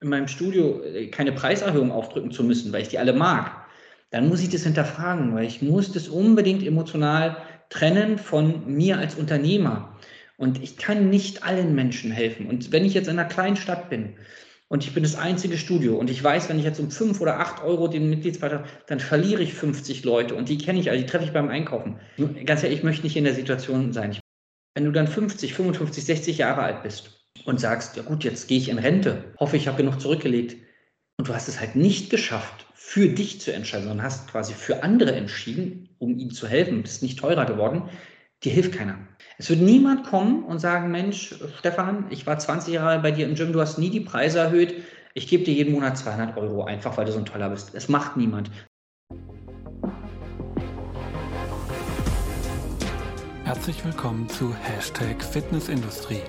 in meinem Studio äh, keine Preiserhöhung aufdrücken zu müssen, weil ich die alle mag, dann muss ich das hinterfragen, weil ich muss das unbedingt emotional trennen von mir als Unternehmer. Und ich kann nicht allen Menschen helfen. Und wenn ich jetzt in einer kleinen Stadt bin und ich bin das einzige Studio und ich weiß, wenn ich jetzt um fünf oder acht Euro den Mitgliedsbeitrag, dann verliere ich 50 Leute und die kenne ich, also die treffe ich beim Einkaufen. Ganz ehrlich, ich möchte nicht in der Situation sein. Wenn du dann 50, 55, 60 Jahre alt bist und sagst, ja gut, jetzt gehe ich in Rente, hoffe, ich habe genug zurückgelegt und du hast es halt nicht geschafft, für dich zu entscheiden, sondern hast quasi für andere entschieden, um ihnen zu helfen, bist nicht teurer geworden, dir hilft keiner. Es wird niemand kommen und sagen, Mensch, Stefan, ich war 20 Jahre bei dir im Gym, du hast nie die Preise erhöht, ich gebe dir jeden Monat 200 Euro, einfach weil du so ein toller bist. Es macht niemand. Herzlich willkommen zu Hashtag Fitnessindustrie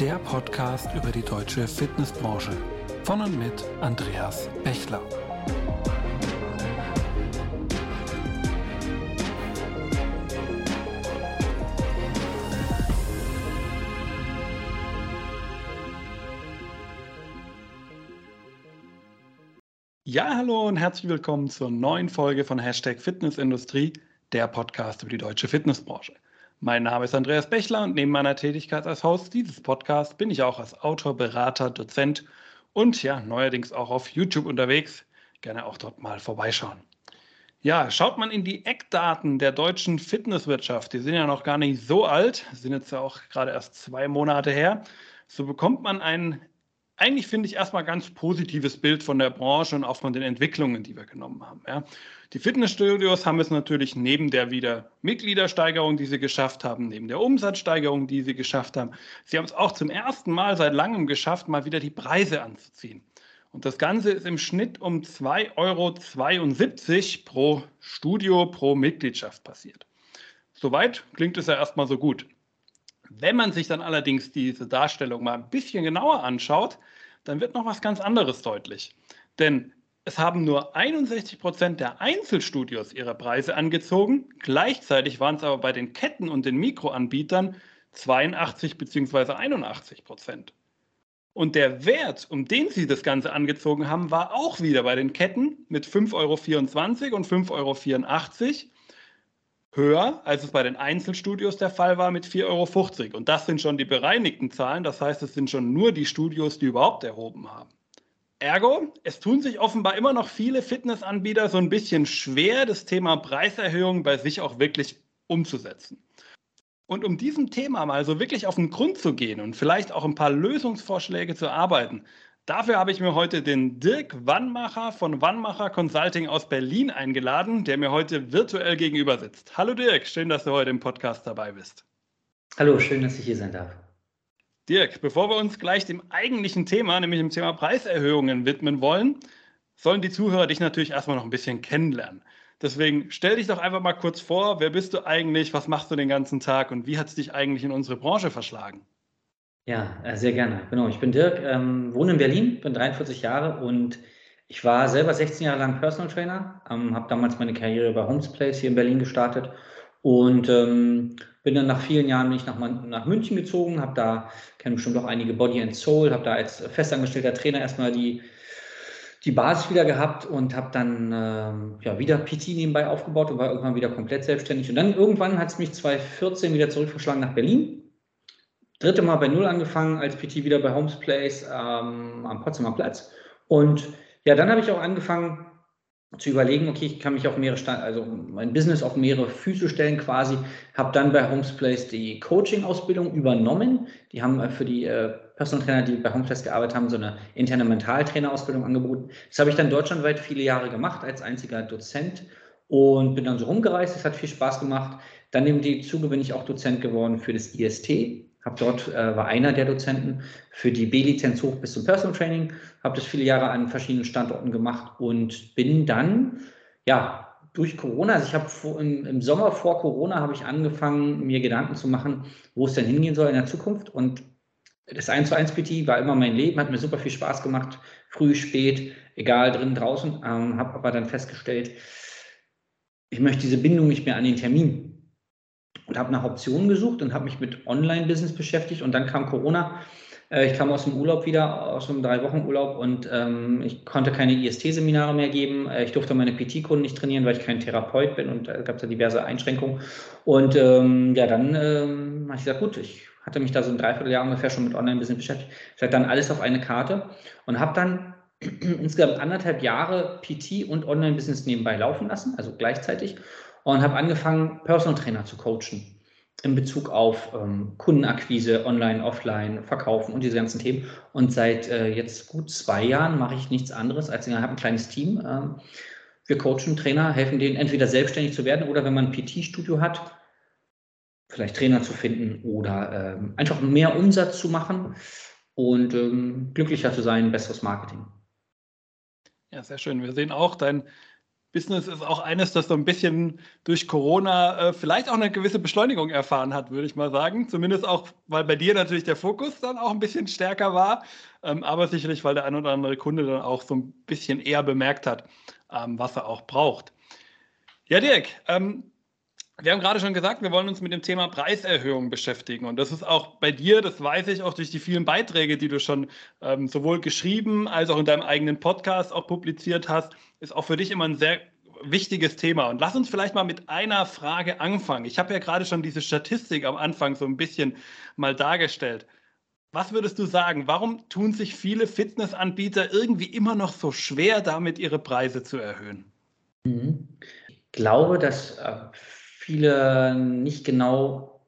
der Podcast über die deutsche Fitnessbranche. Von und mit Andreas Bechler. Ja, hallo und herzlich willkommen zur neuen Folge von Hashtag Fitnessindustrie, der Podcast über die deutsche Fitnessbranche. Mein Name ist Andreas Bechler und neben meiner Tätigkeit als Host dieses Podcasts bin ich auch als Autor, Berater, Dozent und ja, neuerdings auch auf YouTube unterwegs. Gerne auch dort mal vorbeischauen. Ja, schaut man in die Eckdaten der deutschen Fitnesswirtschaft, die sind ja noch gar nicht so alt, sind jetzt ja auch gerade erst zwei Monate her, so bekommt man einen eigentlich finde ich erstmal ganz positives Bild von der Branche und auch von den Entwicklungen, die wir genommen haben. Ja. Die Fitnessstudios haben es natürlich neben der wieder Mitgliedersteigerung, die sie geschafft haben, neben der Umsatzsteigerung, die sie geschafft haben, sie haben es auch zum ersten Mal seit langem geschafft, mal wieder die Preise anzuziehen. Und das Ganze ist im Schnitt um 2,72 Euro pro Studio, pro Mitgliedschaft passiert. Soweit klingt es ja erstmal so gut. Wenn man sich dann allerdings diese Darstellung mal ein bisschen genauer anschaut, dann wird noch was ganz anderes deutlich. Denn es haben nur 61 Prozent der Einzelstudios ihre Preise angezogen. Gleichzeitig waren es aber bei den Ketten und den Mikroanbietern 82 bzw. 81 Prozent. Und der Wert, um den sie das Ganze angezogen haben, war auch wieder bei den Ketten mit 5,24 Euro und 5,84 Euro höher, als es bei den Einzelstudios der Fall war mit 4,50 Euro. Und das sind schon die bereinigten Zahlen. Das heißt, es sind schon nur die Studios, die überhaupt erhoben haben. Ergo, es tun sich offenbar immer noch viele Fitnessanbieter so ein bisschen schwer, das Thema Preiserhöhung bei sich auch wirklich umzusetzen. Und um diesem Thema mal so wirklich auf den Grund zu gehen und vielleicht auch ein paar Lösungsvorschläge zu arbeiten, Dafür habe ich mir heute den Dirk Wannmacher von Wannmacher Consulting aus Berlin eingeladen, der mir heute virtuell gegenüber sitzt. Hallo Dirk, schön, dass du heute im Podcast dabei bist. Hallo, schön, dass ich hier sein darf. Dirk, bevor wir uns gleich dem eigentlichen Thema, nämlich dem Thema Preiserhöhungen widmen wollen, sollen die Zuhörer dich natürlich erstmal noch ein bisschen kennenlernen. Deswegen stell dich doch einfach mal kurz vor, wer bist du eigentlich, was machst du den ganzen Tag und wie hat es dich eigentlich in unsere Branche verschlagen? Ja, äh, sehr gerne. Genau, ich bin Dirk, ähm, wohne in Berlin, bin 43 Jahre und ich war selber 16 Jahre lang Personal Trainer, ähm, habe damals meine Karriere bei Homes Place hier in Berlin gestartet und ähm, bin dann nach vielen Jahren bin ich nach, nach München gezogen, habe da, kenne bestimmt auch einige Body and Soul, habe da als festangestellter Trainer erstmal die, die Basis wieder gehabt und habe dann ähm, ja, wieder PT nebenbei aufgebaut und war irgendwann wieder komplett selbstständig. Und dann irgendwann hat es mich 2014 wieder zurückverschlagen nach Berlin dritte Mal bei Null angefangen, als PT wieder bei Homes Place ähm, am Potsdamer Platz. Und ja, dann habe ich auch angefangen zu überlegen, okay, ich kann mich auf mehrere, Stand also mein Business auf mehrere Füße stellen quasi. Habe dann bei Homes Place die Coaching-Ausbildung übernommen. Die haben äh, für die äh, Personal Trainer, die bei Homes Place gearbeitet haben, so eine interne Mentaltrainer-Ausbildung angeboten. Das habe ich dann deutschlandweit viele Jahre gemacht als einziger Dozent und bin dann so rumgereist. Das hat viel Spaß gemacht. Dann im Zuge bin ich auch Dozent geworden für das IST, habe dort, äh, war einer der Dozenten für die B-Lizenz hoch bis zum Personal Training, habe das viele Jahre an verschiedenen Standorten gemacht und bin dann, ja, durch Corona, also ich habe im, im, Sommer vor Corona habe ich angefangen, mir Gedanken zu machen, wo es denn hingehen soll in der Zukunft. Und das 1 zu 1 PT war immer mein Leben, hat mir super viel Spaß gemacht, früh, spät, egal, drin, draußen, ähm, habe aber dann festgestellt, ich möchte diese Bindung nicht mehr an den Termin und habe nach Optionen gesucht und habe mich mit Online-Business beschäftigt und dann kam Corona. Äh, ich kam aus dem Urlaub wieder, aus einem drei Wochen Urlaub und ähm, ich konnte keine IST-Seminare mehr geben. Äh, ich durfte meine PT-Kunden nicht trainieren, weil ich kein Therapeut bin und da gab es ja diverse Einschränkungen. Und ähm, ja, dann ähm, habe ich gesagt, gut, ich hatte mich da so ein Dreivierteljahr ungefähr schon mit Online-Business beschäftigt. Ich hatte dann alles auf eine Karte und habe dann insgesamt anderthalb Jahre PT und Online-Business nebenbei laufen lassen, also gleichzeitig, und habe angefangen, Personal Trainer zu coachen in Bezug auf ähm, Kundenakquise, Online, Offline, Verkaufen und diese ganzen Themen. Und seit äh, jetzt gut zwei Jahren mache ich nichts anderes, als ich habe ein kleines Team. Äh, wir coachen Trainer, helfen denen entweder selbstständig zu werden oder wenn man ein PT-Studio hat, vielleicht Trainer zu finden oder ähm, einfach mehr Umsatz zu machen und ähm, glücklicher zu sein, besseres Marketing. Ja, sehr schön. Wir sehen auch, dein Business ist auch eines, das so ein bisschen durch Corona äh, vielleicht auch eine gewisse Beschleunigung erfahren hat, würde ich mal sagen. Zumindest auch, weil bei dir natürlich der Fokus dann auch ein bisschen stärker war, ähm, aber sicherlich, weil der ein oder andere Kunde dann auch so ein bisschen eher bemerkt hat, ähm, was er auch braucht. Ja, Dirk, ähm, wir haben gerade schon gesagt, wir wollen uns mit dem Thema Preiserhöhung beschäftigen. Und das ist auch bei dir, das weiß ich auch durch die vielen Beiträge, die du schon ähm, sowohl geschrieben als auch in deinem eigenen Podcast auch publiziert hast, ist auch für dich immer ein sehr wichtiges Thema. Und lass uns vielleicht mal mit einer Frage anfangen. Ich habe ja gerade schon diese Statistik am Anfang so ein bisschen mal dargestellt. Was würdest du sagen? Warum tun sich viele Fitnessanbieter irgendwie immer noch so schwer, damit ihre Preise zu erhöhen? Mhm. Ich glaube, dass äh, viele nicht genau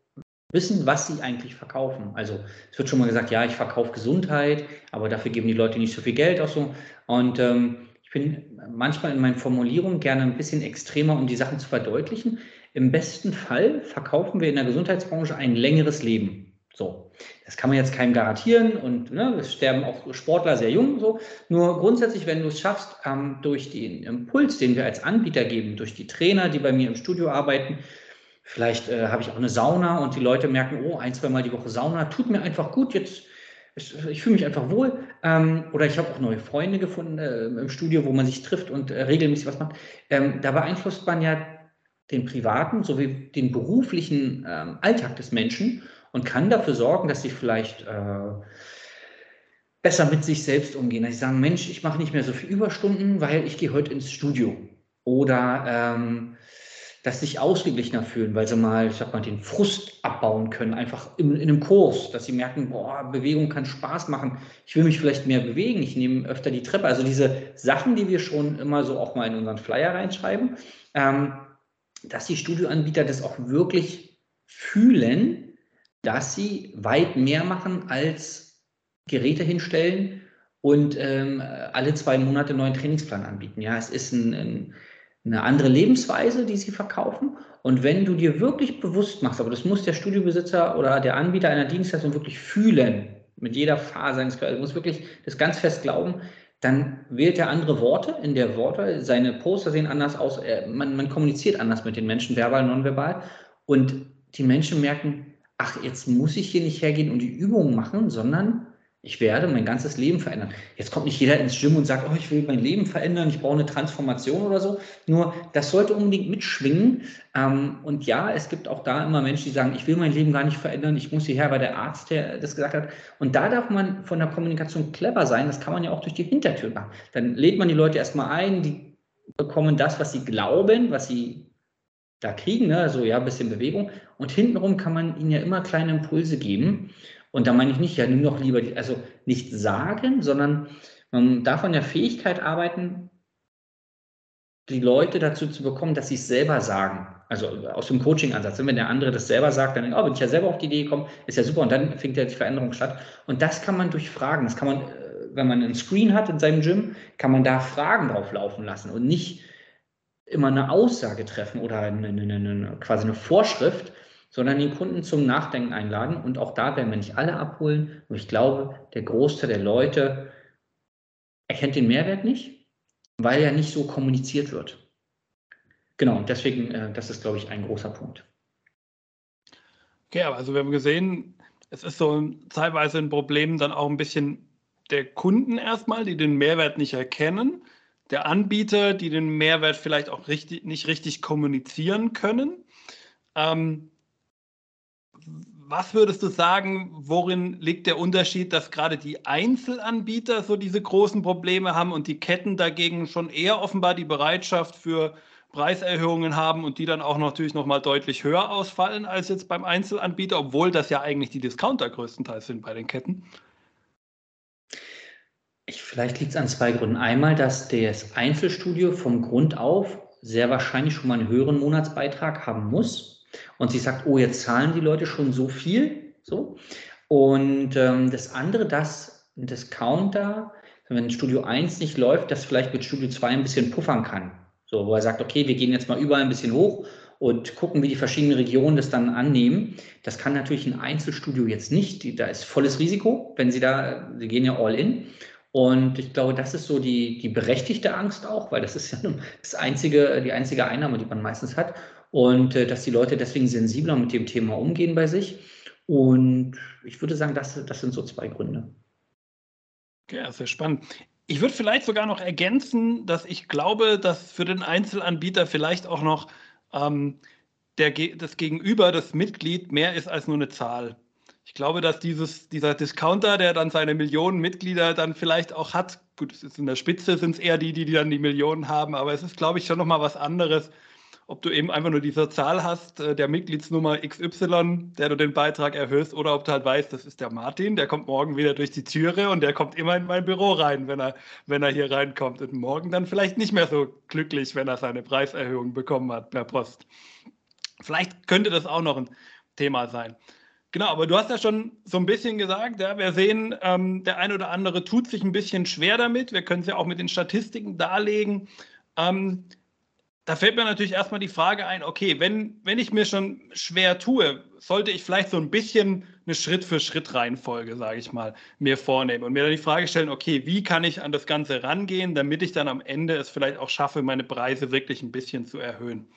wissen, was sie eigentlich verkaufen. Also es wird schon mal gesagt, ja, ich verkaufe Gesundheit, aber dafür geben die Leute nicht so viel Geld aus so. Und ähm, ich bin manchmal in meinen Formulierungen gerne ein bisschen extremer, um die Sachen zu verdeutlichen. Im besten Fall verkaufen wir in der Gesundheitsbranche ein längeres Leben. So, das kann man jetzt keinem garantieren und ne, es sterben auch Sportler sehr jung. So. Nur grundsätzlich, wenn du es schaffst, ähm, durch den Impuls, den wir als Anbieter geben, durch die Trainer, die bei mir im Studio arbeiten, vielleicht äh, habe ich auch eine Sauna und die Leute merken, oh, ein, zwei Mal die Woche Sauna, tut mir einfach gut, jetzt ich, fühle mich einfach wohl. Ähm, oder ich habe auch neue Freunde gefunden äh, im Studio, wo man sich trifft und äh, regelmäßig was macht. Ähm, da beeinflusst man ja den privaten sowie den beruflichen ähm, Alltag des Menschen und kann dafür sorgen, dass sie vielleicht äh, besser mit sich selbst umgehen. Dass sie sagen, Mensch, ich mache nicht mehr so viele Überstunden, weil ich gehe heute ins Studio. Oder ähm, dass sie sich ausgeglichener fühlen, weil sie mal, ich sag mal, den Frust abbauen können, einfach in, in einem Kurs, dass sie merken, boah, Bewegung kann Spaß machen. Ich will mich vielleicht mehr bewegen, ich nehme öfter die Treppe. Also diese Sachen, die wir schon immer so auch mal in unseren Flyer reinschreiben, ähm, dass die Studioanbieter das auch wirklich fühlen dass sie weit mehr machen als Geräte hinstellen und ähm, alle zwei Monate einen neuen Trainingsplan anbieten. Ja, es ist ein, ein, eine andere Lebensweise, die sie verkaufen. Und wenn du dir wirklich bewusst machst, aber das muss der Studiobesitzer oder der Anbieter einer Dienstleistung wirklich fühlen, mit jeder Phase seines Körpers, muss wirklich das ganz fest glauben, dann wählt er andere Worte in der Worte, seine Poster sehen anders aus, man, man kommuniziert anders mit den Menschen, verbal, nonverbal. Und die Menschen merken, ach, jetzt muss ich hier nicht hergehen und die Übungen machen, sondern ich werde mein ganzes Leben verändern. Jetzt kommt nicht jeder ins Gym und sagt, oh, ich will mein Leben verändern, ich brauche eine Transformation oder so. Nur das sollte unbedingt mitschwingen. Ähm, und ja, es gibt auch da immer Menschen, die sagen, ich will mein Leben gar nicht verändern, ich muss hierher, weil der Arzt der das gesagt hat. Und da darf man von der Kommunikation clever sein. Das kann man ja auch durch die Hintertür machen. Dann lädt man die Leute erstmal ein, die bekommen das, was sie glauben, was sie da kriegen, ne? so ja, ein bisschen Bewegung. Und hintenrum kann man ihnen ja immer kleine Impulse geben. Und da meine ich nicht, ja, nimm doch lieber, die, also nicht sagen, sondern man darf an der Fähigkeit arbeiten, die Leute dazu zu bekommen, dass sie es selber sagen. Also aus dem Coaching-Ansatz. Wenn der andere das selber sagt, dann denkt, oh, bin ich ja selber auf die Idee gekommen, ist ja super. Und dann findet ja die Veränderung statt. Und das kann man durch Fragen, das kann man, äh, wenn man einen Screen hat in seinem Gym, kann man da Fragen drauf laufen lassen und nicht immer eine Aussage treffen oder eine, eine, eine, quasi eine Vorschrift, sondern den Kunden zum Nachdenken einladen. Und auch da werden wir nicht alle abholen. Und ich glaube, der Großteil der Leute erkennt den Mehrwert nicht, weil er nicht so kommuniziert wird. Genau, und deswegen, äh, das ist, glaube ich, ein großer Punkt. Okay, aber also wir haben gesehen, es ist so teilweise ein Problem dann auch ein bisschen der Kunden erstmal, die den Mehrwert nicht erkennen der Anbieter, die den Mehrwert vielleicht auch richtig, nicht richtig kommunizieren können. Ähm, was würdest du sagen, worin liegt der Unterschied, dass gerade die Einzelanbieter so diese großen Probleme haben und die Ketten dagegen schon eher offenbar die Bereitschaft für Preiserhöhungen haben und die dann auch natürlich noch mal deutlich höher ausfallen als jetzt beim Einzelanbieter, obwohl das ja eigentlich die Discounter größtenteils sind bei den Ketten? Ich, vielleicht liegt es an zwei Gründen. Einmal, dass das Einzelstudio vom Grund auf sehr wahrscheinlich schon mal einen höheren Monatsbeitrag haben muss und sie sagt, oh, jetzt zahlen die Leute schon so viel. So. Und ähm, das andere, dass ein Discounter, wenn Studio 1 nicht läuft, das vielleicht mit Studio 2 ein bisschen puffern kann. So, wo er sagt, okay, wir gehen jetzt mal überall ein bisschen hoch und gucken, wie die verschiedenen Regionen das dann annehmen. Das kann natürlich ein Einzelstudio jetzt nicht. Da ist volles Risiko, wenn sie da, sie gehen ja all in. Und ich glaube, das ist so die, die berechtigte Angst auch, weil das ist ja das einzige, die einzige Einnahme, die man meistens hat und äh, dass die Leute deswegen sensibler mit dem Thema umgehen bei sich. Und ich würde sagen, das, das sind so zwei Gründe. Ja, sehr spannend. Ich würde vielleicht sogar noch ergänzen, dass ich glaube, dass für den Einzelanbieter vielleicht auch noch ähm, der, das Gegenüber, das Mitglied, mehr ist als nur eine Zahl. Ich glaube, dass dieses, dieser Discounter, der dann seine Millionen Mitglieder dann vielleicht auch hat, gut, in der Spitze sind es eher die, die, die dann die Millionen haben, aber es ist, glaube ich, schon nochmal was anderes, ob du eben einfach nur diese Zahl hast, äh, der Mitgliedsnummer XY, der du den Beitrag erhöhst, oder ob du halt weißt, das ist der Martin, der kommt morgen wieder durch die Türe und der kommt immer in mein Büro rein, wenn er, wenn er hier reinkommt. Und morgen dann vielleicht nicht mehr so glücklich, wenn er seine Preiserhöhung bekommen hat per Post. Vielleicht könnte das auch noch ein Thema sein. Genau, aber du hast ja schon so ein bisschen gesagt, ja, wir sehen, ähm, der eine oder andere tut sich ein bisschen schwer damit. Wir können es ja auch mit den Statistiken darlegen. Ähm, da fällt mir natürlich erstmal die Frage ein, okay, wenn, wenn ich mir schon schwer tue, sollte ich vielleicht so ein bisschen eine Schritt-für-Schritt-Reihenfolge, sage ich mal, mir vornehmen und mir dann die Frage stellen, okay, wie kann ich an das Ganze rangehen, damit ich dann am Ende es vielleicht auch schaffe, meine Preise wirklich ein bisschen zu erhöhen.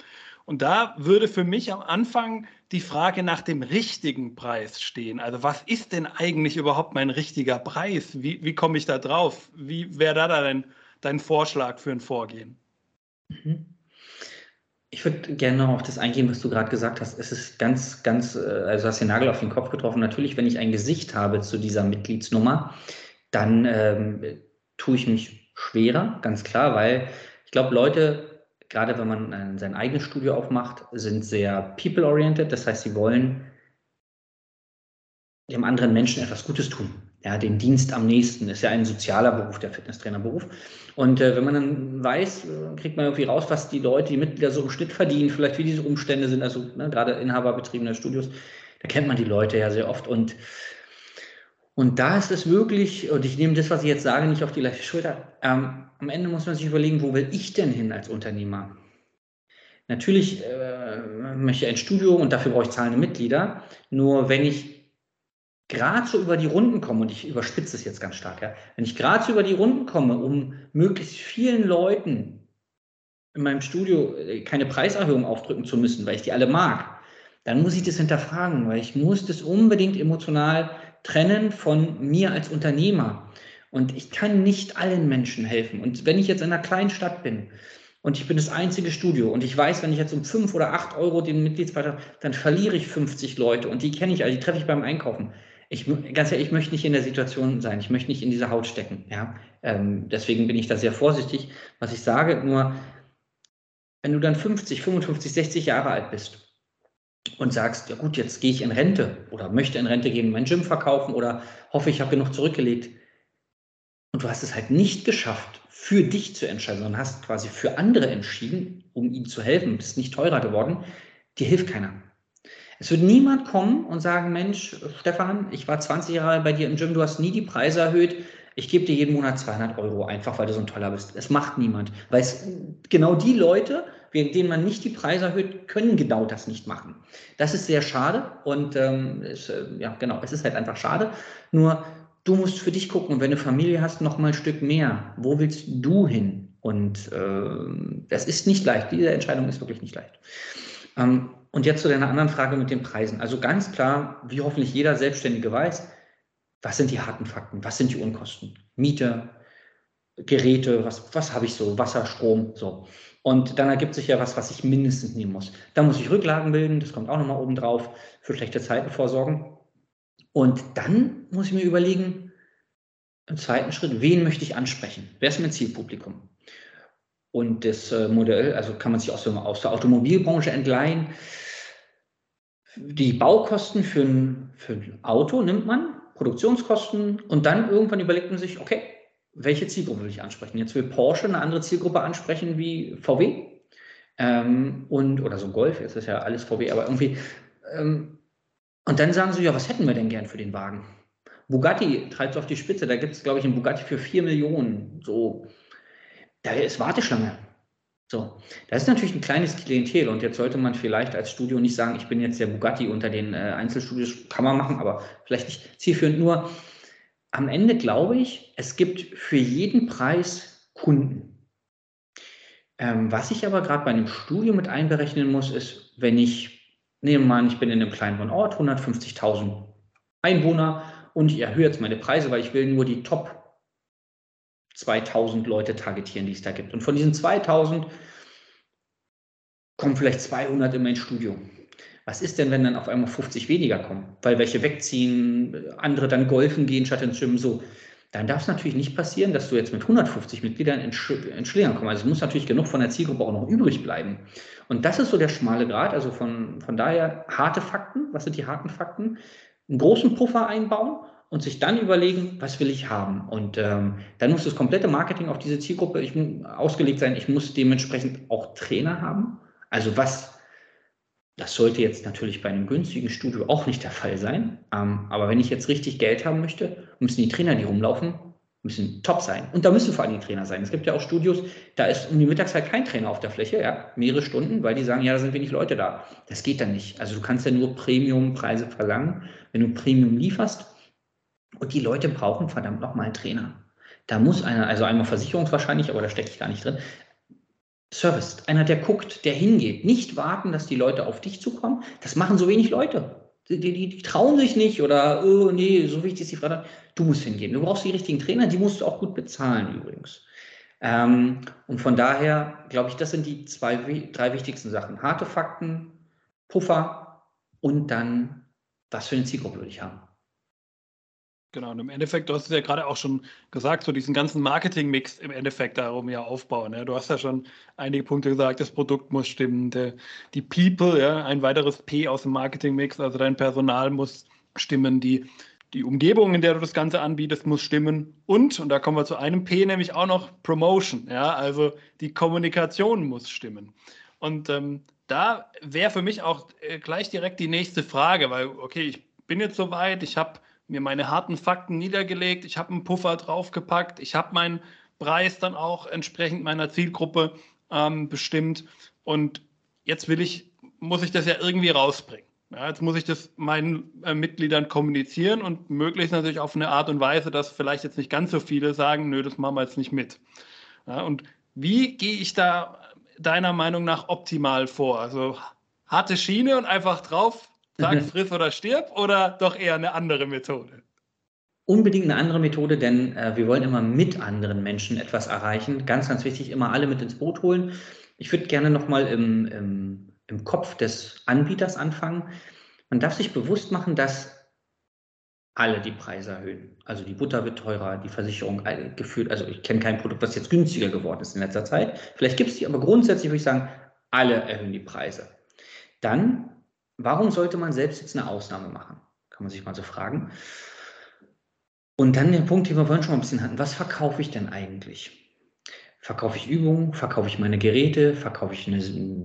Und da würde für mich am Anfang die Frage nach dem richtigen Preis stehen. Also was ist denn eigentlich überhaupt mein richtiger Preis? Wie, wie komme ich da drauf? Wie wäre da dein, dein Vorschlag für ein Vorgehen? Mhm. Ich würde gerne noch auf das eingehen, was du gerade gesagt hast. Es ist ganz, ganz, äh, also hast den Nagel auf den Kopf getroffen. Natürlich, wenn ich ein Gesicht habe zu dieser Mitgliedsnummer, dann ähm, tue ich mich schwerer, ganz klar, weil ich glaube, Leute, gerade wenn man äh, sein eigenes Studio aufmacht, sind sehr people-oriented. Das heißt, sie wollen dem anderen Menschen etwas Gutes tun ja, den Dienst am nächsten. Ist ja ein sozialer Beruf, der Fitnesstrainerberuf. Und äh, wenn man dann weiß, äh, kriegt man irgendwie raus, was die Leute, die Mitglieder so im Schnitt verdienen, vielleicht wie diese Umstände sind, also ne, gerade inhaberbetriebener Studios, da kennt man die Leute ja sehr oft. Und, und da ist es wirklich, und ich nehme das, was ich jetzt sage, nicht auf die leichte Schulter, ähm, am Ende muss man sich überlegen, wo will ich denn hin als Unternehmer? Natürlich äh, möchte ich ein Studio und dafür brauche ich zahlende Mitglieder. Nur wenn ich gerade so über die Runden komme, und ich überspitze es jetzt ganz stark, ja, wenn ich gerade so über die Runden komme, um möglichst vielen Leuten in meinem Studio äh, keine Preiserhöhung aufdrücken zu müssen, weil ich die alle mag, dann muss ich das hinterfragen, weil ich muss das unbedingt emotional trennen von mir als Unternehmer. Und ich kann nicht allen Menschen helfen. Und wenn ich jetzt in einer kleinen Stadt bin und ich bin das einzige Studio und ich weiß, wenn ich jetzt um fünf oder acht Euro den Mitgliedsbeitrag, dann verliere ich 50 Leute und die kenne ich, also die treffe ich beim Einkaufen ich, ganz ehrlich, ich möchte nicht in der Situation sein. Ich möchte nicht in dieser Haut stecken. Ja? Ähm, deswegen bin ich da sehr vorsichtig, was ich sage. Nur, wenn du dann 50, 55, 60 Jahre alt bist und sagst, ja gut, jetzt gehe ich in Rente oder möchte in Rente gehen, mein Gym verkaufen oder hoffe, ich habe genug zurückgelegt. Und du hast es halt nicht geschafft, für dich zu entscheiden, sondern hast quasi für andere entschieden, um ihnen zu helfen, bist nicht teurer geworden, dir hilft keiner. Es wird niemand kommen und sagen, Mensch, Stefan, ich war 20 Jahre bei dir im Gym, du hast nie die Preise erhöht, ich gebe dir jeden Monat 200 Euro, einfach weil du so ein toller bist. Es macht niemand, weil es genau die Leute, denen man nicht die Preise erhöht, können genau das nicht machen. Das ist sehr schade und ähm, es, äh, ja, genau, es ist halt einfach schade. Nur du musst für dich gucken und wenn du Familie hast, noch mal ein Stück mehr. Wo willst du hin? Und äh, das ist nicht leicht. Diese Entscheidung ist wirklich nicht leicht. Ähm, und jetzt zu deiner anderen Frage mit den Preisen. Also ganz klar, wie hoffentlich jeder Selbstständige weiß, was sind die harten Fakten? Was sind die Unkosten? Miete, Geräte, was, was habe ich so, Wasser, Strom, so. Und dann ergibt sich ja was, was ich mindestens nehmen muss. Da muss ich Rücklagen bilden, das kommt auch nochmal oben drauf, für schlechte Zeiten vorsorgen. Und dann muss ich mir überlegen, im zweiten Schritt, wen möchte ich ansprechen? Wer ist mein Zielpublikum? Und das äh, Modell, also kann man sich aus aus der Automobilbranche entleihen. Die Baukosten für ein, für ein Auto nimmt man, Produktionskosten, und dann irgendwann überlegt man sich, okay, welche Zielgruppe will ich ansprechen? Jetzt will Porsche eine andere Zielgruppe ansprechen wie VW ähm, und oder so Golf, jetzt ist ja alles VW, aber irgendwie. Ähm, und dann sagen sie, ja, was hätten wir denn gern für den Wagen? Bugatti treibt es auf die Spitze, da gibt es, glaube ich, einen Bugatti für 4 Millionen. So, da ist Warteschlange. So, das ist natürlich ein kleines Klientel und jetzt sollte man vielleicht als Studio nicht sagen, ich bin jetzt der Bugatti unter den äh, Einzelstudios, kann man machen, aber vielleicht nicht zielführend nur am Ende glaube ich, es gibt für jeden Preis Kunden. Ähm, was ich aber gerade bei einem Studio mit einberechnen muss, ist, wenn ich, nehmen wir mal ich bin in einem kleinen Ort, 150.000 Einwohner und ich erhöhe jetzt meine Preise, weil ich will nur die Top 2000 Leute targetieren, die es da gibt. Und von diesen 2000 kommen vielleicht 200 in mein Studio. Was ist denn, wenn dann auf einmal 50 weniger kommen? Weil welche wegziehen, andere dann golfen gehen statt ins Schwimmen, so. Dann darf es natürlich nicht passieren, dass du jetzt mit 150 Mitgliedern in, Sch in Schlingern kommst. Also es muss natürlich genug von der Zielgruppe auch noch übrig bleiben. Und das ist so der schmale Grad. Also von, von daher harte Fakten. Was sind die harten Fakten? Einen großen Puffer einbauen und sich dann überlegen, was will ich haben. Und ähm, dann muss das komplette Marketing auf diese Zielgruppe ich, ausgelegt sein. Ich muss dementsprechend auch Trainer haben. Also was das sollte jetzt natürlich bei einem günstigen Studio auch nicht der Fall sein. Ähm, aber wenn ich jetzt richtig Geld haben möchte, müssen die Trainer, die rumlaufen, müssen top sein. Und da müssen vor allem die Trainer sein. Es gibt ja auch Studios, da ist um die Mittagszeit kein Trainer auf der Fläche, ja, mehrere Stunden, weil die sagen, ja, da sind wenig Leute da. Das geht dann nicht. Also du kannst ja nur Premium-Preise verlangen, wenn du Premium lieferst. Und die Leute brauchen verdammt nochmal einen Trainer. Da muss einer, also einmal versicherungswahrscheinlich, aber da stecke ich gar nicht drin, Service, einer, der guckt, der hingeht. Nicht warten, dass die Leute auf dich zukommen. Das machen so wenig Leute. Die, die, die trauen sich nicht oder, oh nee, so wichtig ist die Frage. Du musst hingehen. Du brauchst die richtigen Trainer, die musst du auch gut bezahlen übrigens. Ähm, und von daher glaube ich, das sind die zwei, drei wichtigsten Sachen. Harte Fakten, Puffer und dann, was für eine Zielgruppe will ich haben. Genau, und im Endeffekt, du hast es ja gerade auch schon gesagt, so diesen ganzen Marketing-Mix im Endeffekt darum ja aufbauen. Ja. Du hast ja schon einige Punkte gesagt, das Produkt muss stimmen, der, die People, ja, ein weiteres P aus dem Marketing-Mix, also dein Personal muss stimmen, die, die Umgebung, in der du das Ganze anbietest, muss stimmen und, und da kommen wir zu einem P, nämlich auch noch Promotion, ja, also die Kommunikation muss stimmen. Und ähm, da wäre für mich auch äh, gleich direkt die nächste Frage, weil, okay, ich bin jetzt soweit, ich habe mir meine harten Fakten niedergelegt, ich habe einen Puffer draufgepackt, ich habe meinen Preis dann auch entsprechend meiner Zielgruppe ähm, bestimmt und jetzt will ich, muss ich das ja irgendwie rausbringen. Ja, jetzt muss ich das meinen äh, Mitgliedern kommunizieren und möglichst natürlich auf eine Art und Weise, dass vielleicht jetzt nicht ganz so viele sagen, nö, das machen wir jetzt nicht mit. Ja, und wie gehe ich da deiner Meinung nach optimal vor? Also harte Schiene und einfach drauf Sag friss oder stirb oder doch eher eine andere Methode? Unbedingt eine andere Methode, denn äh, wir wollen immer mit anderen Menschen etwas erreichen. Ganz, ganz wichtig, immer alle mit ins Boot holen. Ich würde gerne nochmal im, im, im Kopf des Anbieters anfangen. Man darf sich bewusst machen, dass alle die Preise erhöhen. Also die Butter wird teurer, die Versicherung gefühlt, also ich kenne kein Produkt, was jetzt günstiger geworden ist in letzter Zeit. Vielleicht gibt es die, aber grundsätzlich würde ich sagen, alle erhöhen die Preise. Dann warum sollte man selbst jetzt eine Ausnahme machen? Kann man sich mal so fragen. Und dann der Punkt, den wir vorhin schon mal ein bisschen hatten, was verkaufe ich denn eigentlich? Verkaufe ich Übungen? Verkaufe ich meine Geräte? Verkaufe ich, eine,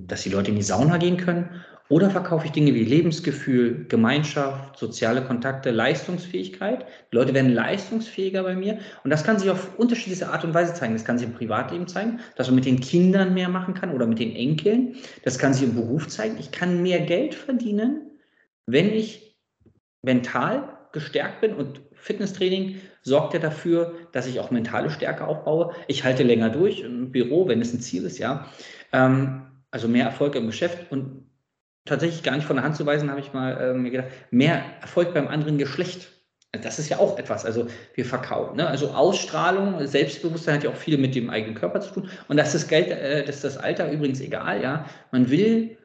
dass die Leute in die Sauna gehen können? Oder verkaufe ich Dinge wie Lebensgefühl, Gemeinschaft, soziale Kontakte, Leistungsfähigkeit? Die Leute werden leistungsfähiger bei mir. Und das kann sich auf unterschiedliche Art und Weise zeigen. Das kann sich im Privatleben zeigen, dass man mit den Kindern mehr machen kann oder mit den Enkeln. Das kann sich im Beruf zeigen. Ich kann mehr Geld verdienen, wenn ich mental gestärkt bin und Fitnesstraining sorgt ja dafür, dass ich auch mentale Stärke aufbaue. Ich halte länger durch im Büro, wenn es ein Ziel ist, ja. Ähm, also mehr Erfolg im Geschäft und tatsächlich gar nicht von der Hand zu weisen, habe ich mal äh, mir gedacht, mehr Erfolg beim anderen Geschlecht. Das ist ja auch etwas. Also wir verkaufen. Ne? Also Ausstrahlung, Selbstbewusstsein hat ja auch viel mit dem eigenen Körper zu tun. Und das ist Geld, äh, das ist das Alter übrigens egal, ja. Man will,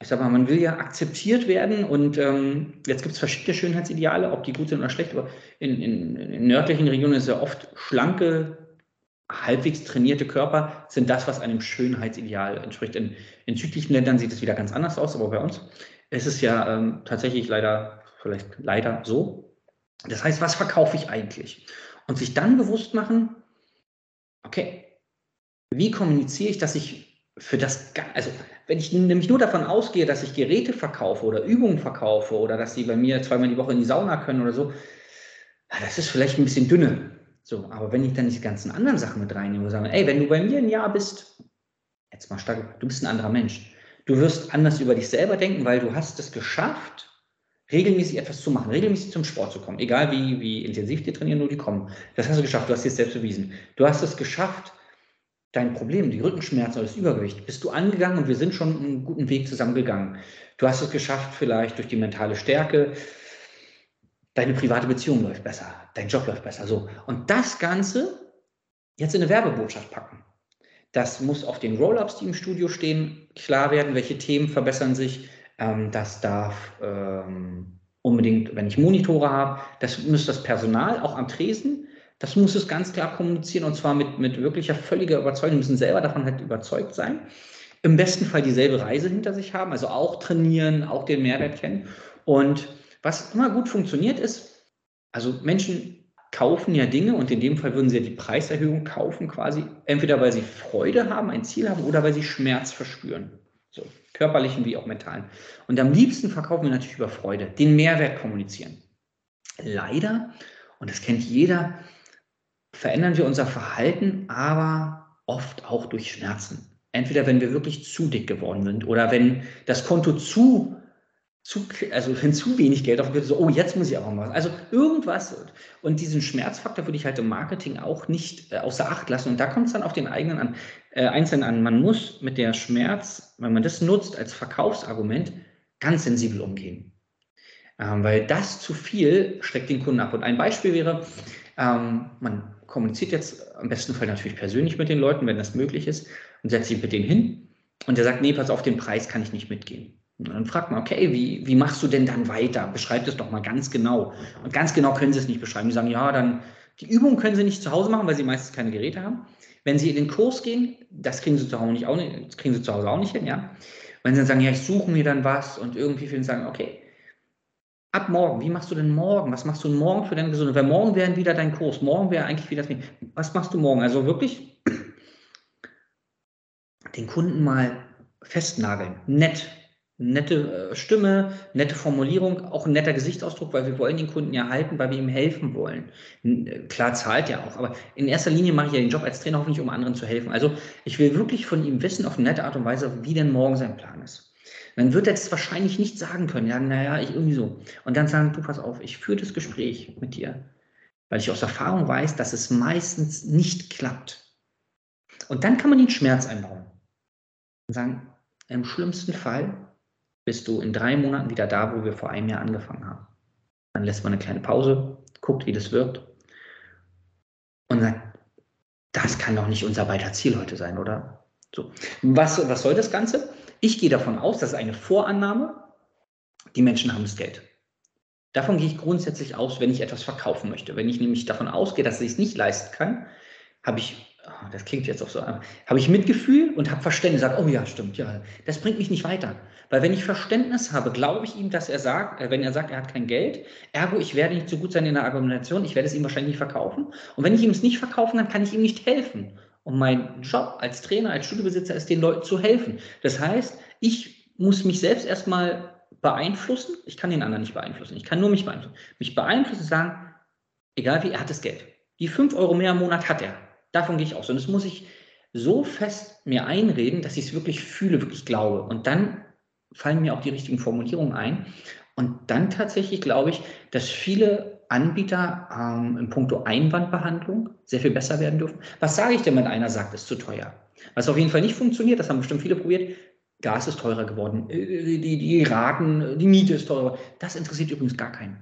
ich sag mal, man will ja akzeptiert werden und ähm, jetzt gibt es verschiedene Schönheitsideale, ob die gut sind oder schlecht, aber in, in, in nördlichen Regionen ist ja oft schlanke, halbwegs trainierte Körper sind das, was einem Schönheitsideal entspricht. In, in südlichen Ländern sieht es wieder ganz anders aus, aber bei uns ist es ja ähm, tatsächlich leider, vielleicht leider so, das heißt, was verkaufe ich eigentlich? Und sich dann bewusst machen, okay, wie kommuniziere ich, dass ich für das, also wenn ich nämlich nur davon ausgehe, dass ich Geräte verkaufe oder Übungen verkaufe oder dass sie bei mir zweimal die Woche in die Sauna können oder so, das ist vielleicht ein bisschen dünne. So, aber wenn ich dann die ganzen anderen Sachen mit reinnehme und sage, ey, wenn du bei mir ein Jahr bist, jetzt mal stark, du bist ein anderer Mensch. Du wirst anders über dich selber denken, weil du hast es geschafft, regelmäßig etwas zu machen, regelmäßig zum Sport zu kommen, egal wie, wie intensiv die trainieren, nur die kommen. Das hast du geschafft, du hast dir selbst bewiesen. Du hast es geschafft, dein Problem, die Rückenschmerzen oder das Übergewicht, bist du angegangen und wir sind schon einen guten Weg zusammengegangen. Du hast es geschafft, vielleicht durch die mentale Stärke, deine private Beziehung läuft besser, dein Job läuft besser. So. Und das Ganze jetzt in eine Werbebotschaft packen. Das muss auf den Roll-Ups, die im Studio stehen, klar werden, welche Themen verbessern sich, ähm, das darf ähm, unbedingt, wenn ich Monitore habe, das muss das Personal auch am Tresen, das muss es ganz klar kommunizieren und zwar mit, mit wirklicher völliger Überzeugung, müssen selber davon halt überzeugt sein. Im besten Fall dieselbe Reise hinter sich haben, also auch trainieren, auch den Mehrwert kennen. Und was immer gut funktioniert ist, also Menschen kaufen ja Dinge und in dem Fall würden sie ja die Preiserhöhung kaufen quasi, entweder weil sie Freude haben, ein Ziel haben oder weil sie Schmerz verspüren. So, körperlichen wie auch mentalen. Und am liebsten verkaufen wir natürlich über Freude, den Mehrwert kommunizieren. Leider, und das kennt jeder, verändern wir unser Verhalten, aber oft auch durch Schmerzen. Entweder wenn wir wirklich zu dick geworden sind oder wenn das Konto zu zu, also wenn zu wenig Geld auf so, oh, jetzt muss ich aber mal. Also irgendwas. Und diesen Schmerzfaktor würde ich halt im Marketing auch nicht äh, außer Acht lassen. Und da kommt es dann auf den eigenen an, äh, Einzelnen an. Man muss mit der Schmerz, wenn man das nutzt als Verkaufsargument, ganz sensibel umgehen. Ähm, weil das zu viel schreckt den Kunden ab. Und ein Beispiel wäre, ähm, man kommuniziert jetzt am besten Fall natürlich persönlich mit den Leuten, wenn das möglich ist, und setzt sich mit denen hin. Und der sagt, nee, pass auf, den Preis kann ich nicht mitgehen. Und dann fragt man, okay, wie, wie machst du denn dann weiter? Beschreib das doch mal ganz genau. Und ganz genau können sie es nicht beschreiben. Die sagen, ja, dann die Übung können sie nicht zu Hause machen, weil sie meistens keine Geräte haben. Wenn sie in den Kurs gehen, das kriegen sie zu Hause, nicht, auch nicht, kriegen sie zu Hause auch nicht hin, ja. Wenn sie dann sagen, ja, ich suche mir dann was und irgendwie viele sagen, okay, ab morgen, wie machst du denn morgen? Was machst du morgen für deine Gesundheit? Weil morgen wäre wieder dein Kurs, morgen wäre eigentlich wieder das. Was machst du morgen? Also wirklich den Kunden mal festnageln, nett, nette äh, Stimme, nette Formulierung, auch ein netter Gesichtsausdruck, weil wir wollen den Kunden ja halten, weil wir ihm helfen wollen. Äh, klar zahlt ja auch, aber in erster Linie mache ich ja den Job als Trainer hoffentlich, um anderen zu helfen. Also ich will wirklich von ihm wissen, auf eine nette Art und Weise, wie denn morgen sein Plan ist. Dann wird er jetzt wahrscheinlich nicht sagen können, ja, naja, ich irgendwie so. Und dann sagen, du pass auf, ich führe das Gespräch mit dir, weil ich aus Erfahrung weiß, dass es meistens nicht klappt. Und dann kann man den Schmerz einbauen. Und sagen, im schlimmsten Fall bist du in drei Monaten wieder da, wo wir vor einem Jahr angefangen haben. Dann lässt man eine kleine Pause, guckt, wie das wirkt und sagt, das kann doch nicht unser beider Ziel heute sein, oder? So. Was, was soll das Ganze? Ich gehe davon aus, das ist eine Vorannahme, die Menschen haben das Geld. Davon gehe ich grundsätzlich aus, wenn ich etwas verkaufen möchte. Wenn ich nämlich davon ausgehe, dass ich es nicht leisten kann, habe ich das klingt jetzt auch so, habe ich Mitgefühl und habe Verständnis, sagt, oh ja, stimmt, ja, das bringt mich nicht weiter. Weil wenn ich Verständnis habe, glaube ich ihm, dass er sagt, äh, wenn er sagt, er hat kein Geld, ergo, ich werde nicht so gut sein in der Argumentation, ich werde es ihm wahrscheinlich nicht verkaufen. Und wenn ich ihm es nicht verkaufen kann, kann ich ihm nicht helfen. Und mein Job als Trainer, als Studiobesitzer ist, den Leuten zu helfen. Das heißt, ich muss mich selbst erstmal beeinflussen. Ich kann den anderen nicht beeinflussen. Ich kann nur mich beeinflussen. Mich beeinflussen, sagen, egal wie, er hat das Geld. Die 5 Euro mehr im Monat hat er. Davon gehe ich aus. Und das muss ich so fest mir einreden, dass ich es wirklich fühle, wirklich glaube. Und dann fallen mir auch die richtigen Formulierungen ein. Und dann tatsächlich glaube ich, dass viele Anbieter ähm, in puncto Einwandbehandlung sehr viel besser werden dürfen. Was sage ich denn, wenn einer sagt, es ist zu teuer? Was auf jeden Fall nicht funktioniert, das haben bestimmt viele probiert, Gas ist teurer geworden, äh, die, die Raten, die Miete ist teurer. Das interessiert übrigens gar keinen.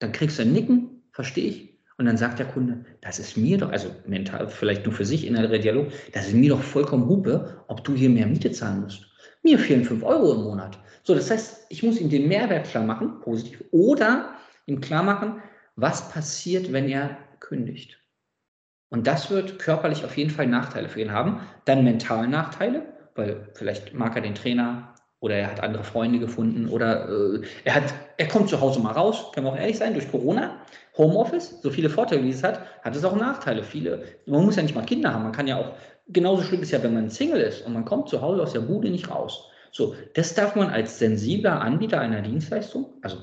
dann kriegst du ein Nicken, verstehe ich. Und dann sagt der Kunde, das ist mir doch, also mental, vielleicht nur für sich innerer Dialog, das ist mir doch vollkommen Hupe, ob du hier mehr Miete zahlen musst. Mir fehlen 5 Euro im Monat. So, das heißt, ich muss ihm den Mehrwert klar machen, positiv, oder ihm klar machen, was passiert, wenn er kündigt. Und das wird körperlich auf jeden Fall Nachteile für ihn haben. Dann mental Nachteile, weil vielleicht mag er den Trainer oder er hat andere Freunde gefunden oder äh, er, hat, er kommt zu Hause mal raus, können wir auch ehrlich sein, durch Corona, Homeoffice, so viele Vorteile, wie es hat, hat es auch Nachteile. Viele, man muss ja nicht mal Kinder haben, man kann ja auch, genauso schlimm ist ja, wenn man Single ist und man kommt zu Hause aus der Bude nicht raus. So, das darf man als sensibler Anbieter einer Dienstleistung, also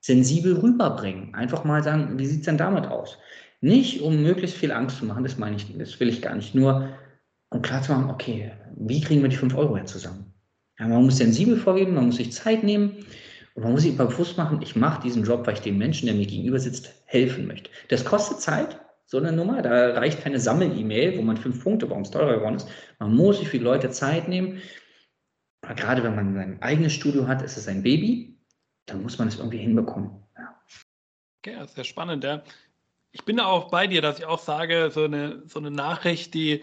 sensibel rüberbringen. Einfach mal sagen, wie sieht es denn damit aus? Nicht, um möglichst viel Angst zu machen, das meine ich, das will ich gar nicht. Nur, um klar zu machen, okay, wie kriegen wir die 5 Euro jetzt zusammen? Ja, man muss sensibel vorgehen, man muss sich Zeit nehmen und man muss sich bewusst machen, ich mache diesen Job, weil ich dem Menschen, der mir gegenüber sitzt, helfen möchte. Das kostet Zeit, so eine Nummer. Da reicht keine Sammel-E-Mail, wo man fünf Punkte, warum es teurer geworden ist. Man muss sich für die Leute Zeit nehmen. Aber gerade wenn man sein eigenes Studio hat, ist es ein Baby, dann muss man es irgendwie hinbekommen. Ja. Okay, sehr spannend. Ja. Ich bin da auch bei dir, dass ich auch sage, so eine, so eine Nachricht, die,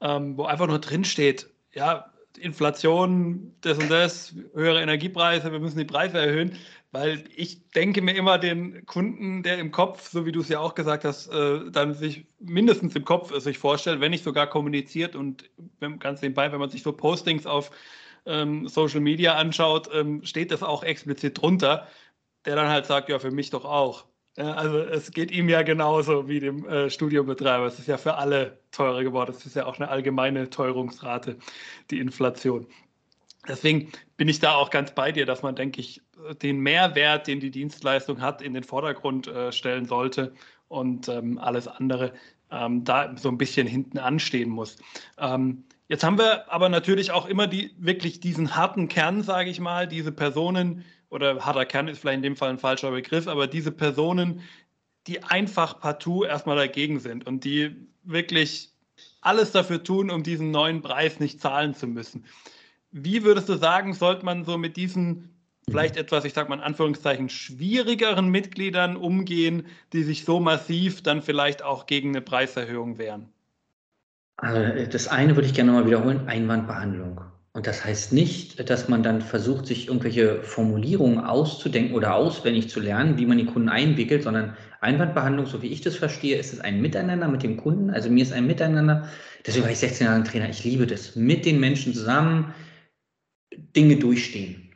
ähm, wo einfach nur drinsteht, ja, Inflation, das und das, höhere Energiepreise, wir müssen die Preise erhöhen, weil ich denke mir immer den Kunden, der im Kopf, so wie du es ja auch gesagt hast, äh, dann sich mindestens im Kopf sich vorstellt, wenn nicht sogar kommuniziert und ganz nebenbei, wenn man sich so Postings auf ähm, Social Media anschaut, ähm, steht das auch explizit drunter, der dann halt sagt, ja, für mich doch auch. Also es geht ihm ja genauso wie dem äh, Studiobetreiber. Es ist ja für alle teurer geworden. Es ist ja auch eine allgemeine Teuerungsrate, die Inflation. Deswegen bin ich da auch ganz bei dir, dass man, denke ich, den Mehrwert, den die Dienstleistung hat, in den Vordergrund äh, stellen sollte und ähm, alles andere ähm, da so ein bisschen hinten anstehen muss. Ähm, jetzt haben wir aber natürlich auch immer die, wirklich diesen harten Kern, sage ich mal, diese Personen, oder harter Kern ist vielleicht in dem Fall ein falscher Begriff, aber diese Personen, die einfach partout erstmal dagegen sind und die wirklich alles dafür tun, um diesen neuen Preis nicht zahlen zu müssen. Wie würdest du sagen, sollte man so mit diesen vielleicht etwas, ich sage mal in Anführungszeichen, schwierigeren Mitgliedern umgehen, die sich so massiv dann vielleicht auch gegen eine Preiserhöhung wehren? Also das eine würde ich gerne mal wiederholen, Einwandbehandlung. Und das heißt nicht, dass man dann versucht, sich irgendwelche Formulierungen auszudenken oder auswendig zu lernen, wie man die Kunden einwickelt, sondern Einwandbehandlung, so wie ich das verstehe, ist es ein Miteinander mit dem Kunden. Also mir ist ein Miteinander, deswegen war ich 16 Jahre Trainer, ich liebe das, mit den Menschen zusammen Dinge durchstehen,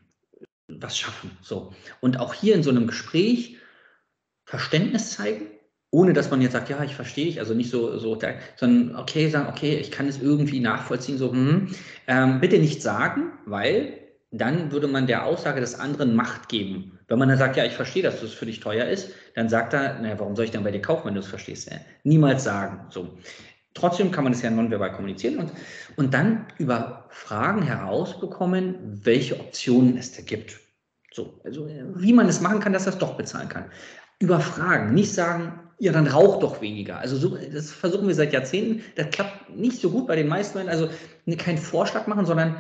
was schaffen. So. Und auch hier in so einem Gespräch Verständnis zeigen, ohne dass man jetzt sagt, ja, ich verstehe dich, also nicht so, so sondern okay, sagen, okay, ich kann es irgendwie nachvollziehen, so, hm, ähm, bitte nicht sagen, weil dann würde man der Aussage des anderen Macht geben. Wenn man dann sagt, ja, ich verstehe, dass das für dich teuer ist, dann sagt er, naja, warum soll ich dann bei dir kaufen, wenn du es verstehst? Ja, niemals sagen. So. Trotzdem kann man es ja nonverbal kommunizieren und, und dann über Fragen herausbekommen, welche Optionen es da gibt. So, also wie man es machen kann, dass es doch bezahlen kann. Über Fragen, nicht sagen, ja, dann rauch doch weniger. Also so, das versuchen wir seit Jahrzehnten. Das klappt nicht so gut bei den meisten Leuten. Also keinen Vorschlag machen, sondern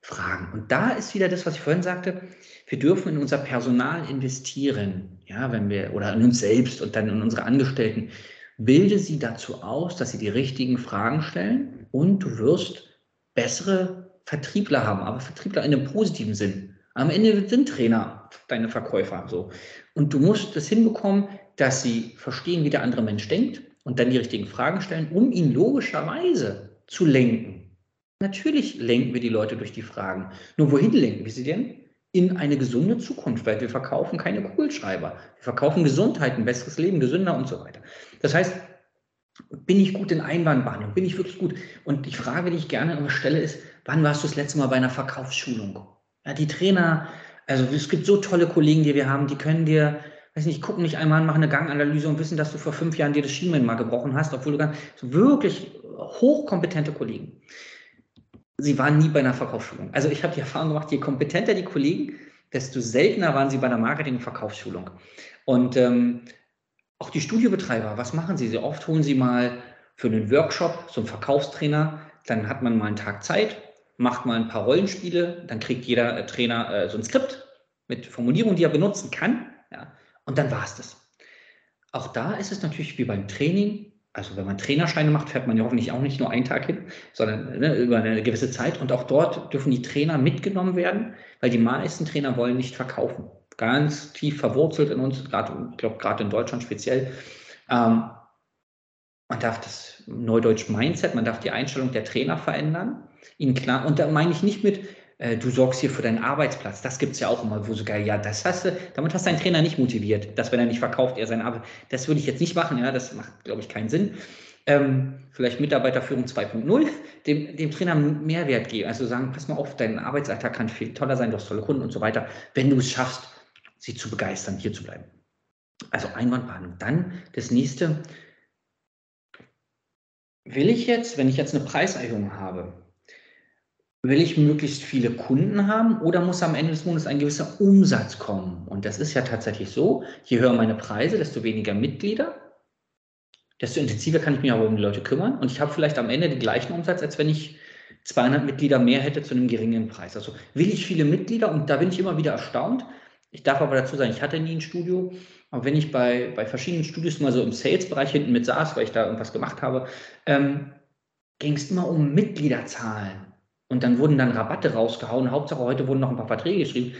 fragen. Und da ist wieder das, was ich vorhin sagte. Wir dürfen in unser Personal investieren. Ja, wenn wir, oder in uns selbst und dann in unsere Angestellten. Bilde sie dazu aus, dass sie die richtigen Fragen stellen und du wirst bessere Vertriebler haben, aber Vertriebler in einem positiven Sinn. Am Ende sind Trainer deine Verkäufer so. Und du musst es hinbekommen, dass sie verstehen, wie der andere Mensch denkt und dann die richtigen Fragen stellen, um ihn logischerweise zu lenken. Natürlich lenken wir die Leute durch die Fragen. Nur wohin lenken wir sie denn? In eine gesunde Zukunft, weil wir verkaufen keine Kugelschreiber. Wir verkaufen Gesundheit, ein besseres Leben, gesünder und so weiter. Das heißt, bin ich gut in Einwandbehandlung? Bin ich wirklich gut? Und die Frage, die ich gerne immer stelle, ist, wann warst du das letzte Mal bei einer Verkaufsschulung? Ja, die Trainer, also es gibt so tolle Kollegen, die wir haben, die können dir weiß nicht, gucken nicht einmal an, machen eine Ganganalyse und wissen, dass du vor fünf Jahren dir das Schienbein mal gebrochen hast, obwohl du gar wirklich hochkompetente Kollegen. Sie waren nie bei einer Verkaufsschulung. Also ich habe die Erfahrung gemacht, je kompetenter die Kollegen, desto seltener waren sie bei einer Marketing- und Verkaufsschulung. Und ähm, auch die Studiobetreiber, was machen sie? Sie oft holen sie mal für einen Workshop so einen Verkaufstrainer, dann hat man mal einen Tag Zeit, macht mal ein paar Rollenspiele, dann kriegt jeder Trainer äh, so ein Skript mit Formulierungen, die er benutzen kann. Und dann war es das. Auch da ist es natürlich wie beim Training. Also wenn man Trainerscheine macht, fährt man ja hoffentlich auch nicht nur einen Tag hin, sondern ne, über eine gewisse Zeit. Und auch dort dürfen die Trainer mitgenommen werden, weil die meisten Trainer wollen nicht verkaufen. Ganz tief verwurzelt in uns, gerade, ich glaube, gerade in Deutschland speziell. Ähm, man darf das Neudeutsch Mindset, man darf die Einstellung der Trainer verändern. Ihnen klar, und da meine ich nicht mit, äh, du sorgst hier für deinen Arbeitsplatz. Das gibt es ja auch immer, wo sogar, ja, das hast du, damit hast du deinen Trainer nicht motiviert, dass wenn er nicht verkauft, er seine Arbeit. Das würde ich jetzt nicht machen, ja, das macht, glaube ich, keinen Sinn. Ähm, vielleicht Mitarbeiterführung 2.0, dem, dem Trainer Mehrwert geben. Also sagen, pass mal auf, dein Arbeitsalltag kann viel toller sein, du hast tolle Kunden und so weiter, wenn du es schaffst, sie zu begeistern, hier zu bleiben. Also Einwandbehandlung. Dann das nächste. Will ich jetzt, wenn ich jetzt eine Preiserhöhung habe, will ich möglichst viele Kunden haben oder muss am Ende des Monats ein gewisser Umsatz kommen? Und das ist ja tatsächlich so, je höher meine Preise, desto weniger Mitglieder, desto intensiver kann ich mich aber um die Leute kümmern und ich habe vielleicht am Ende den gleichen Umsatz, als wenn ich 200 Mitglieder mehr hätte zu einem geringen Preis. Also will ich viele Mitglieder und da bin ich immer wieder erstaunt. Ich darf aber dazu sagen, ich hatte nie ein Studio, aber wenn ich bei, bei verschiedenen Studios mal so im Sales-Bereich hinten mit saß, weil ich da irgendwas gemacht habe, ähm, ging es immer um Mitgliederzahlen. Und dann wurden dann Rabatte rausgehauen. Hauptsache heute wurden noch ein paar Verträge geschrieben.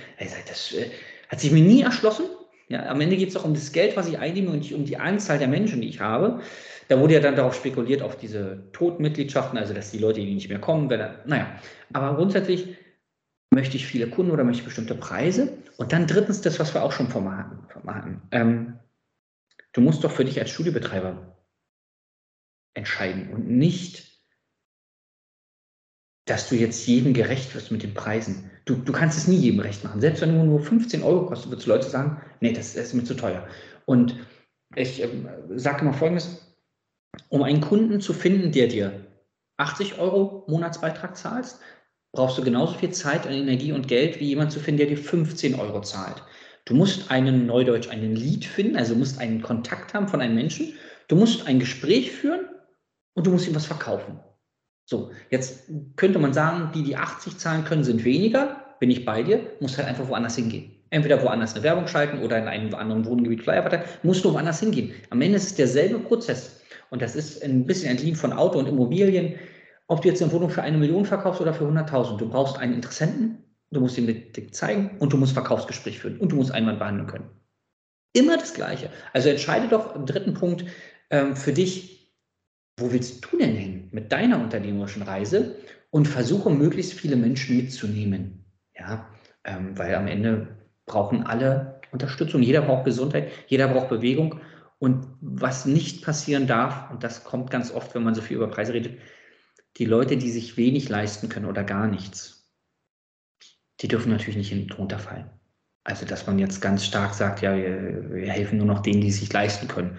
Das äh, hat sich mir nie erschlossen. Ja, am Ende geht es doch um das Geld, was ich einnehme und nicht um die Anzahl der Menschen, die ich habe. Da wurde ja dann darauf spekuliert, auf diese Totmitgliedschaften, also dass die Leute, die nicht mehr kommen, wenn, naja. Aber grundsätzlich möchte ich viele Kunden oder möchte ich bestimmte Preise. Und dann drittens das, was wir auch schon vermachen. Ähm, du musst doch für dich als Studiobetreiber entscheiden und nicht dass du jetzt jedem gerecht wirst mit den Preisen. Du, du kannst es nie jedem recht machen. Selbst wenn du nur 15 Euro kostet, wird es Leute sagen, nee, das, das, ist mir zu teuer. Und ich äh, sage mal Folgendes, um einen Kunden zu finden, der dir 80 Euro Monatsbeitrag zahlst, brauchst du genauso viel Zeit, Energie und Geld, wie jemand zu finden, der dir 15 Euro zahlt. Du musst einen Neudeutsch, einen Lead finden, also musst einen Kontakt haben von einem Menschen. Du musst ein Gespräch führen und du musst ihm was verkaufen. So, jetzt könnte man sagen, die, die 80 zahlen können, sind weniger. Bin ich bei dir, muss halt einfach woanders hingehen. Entweder woanders eine Werbung schalten oder in einem anderen Wohngebiet Flyer verteilen, musst du woanders hingehen. Am Ende ist es derselbe Prozess. Und das ist ein bisschen entliehen von Auto und Immobilien. Ob du jetzt eine Wohnung für eine Million verkaufst oder für 100.000, du brauchst einen Interessenten, du musst ihm das zeigen und du musst Verkaufsgespräch führen und du musst Einwand behandeln können. Immer das Gleiche. Also entscheide doch im dritten Punkt ähm, für dich, wo willst du denn hin mit deiner unternehmerischen Reise und versuche möglichst viele Menschen mitzunehmen. Ja, ähm, weil am Ende brauchen alle Unterstützung, jeder braucht Gesundheit, jeder braucht Bewegung und was nicht passieren darf, und das kommt ganz oft, wenn man so viel über Preise redet, die Leute, die sich wenig leisten können oder gar nichts, die dürfen natürlich nicht hinten runterfallen. Also, dass man jetzt ganz stark sagt, ja, wir, wir helfen nur noch denen, die sich leisten können.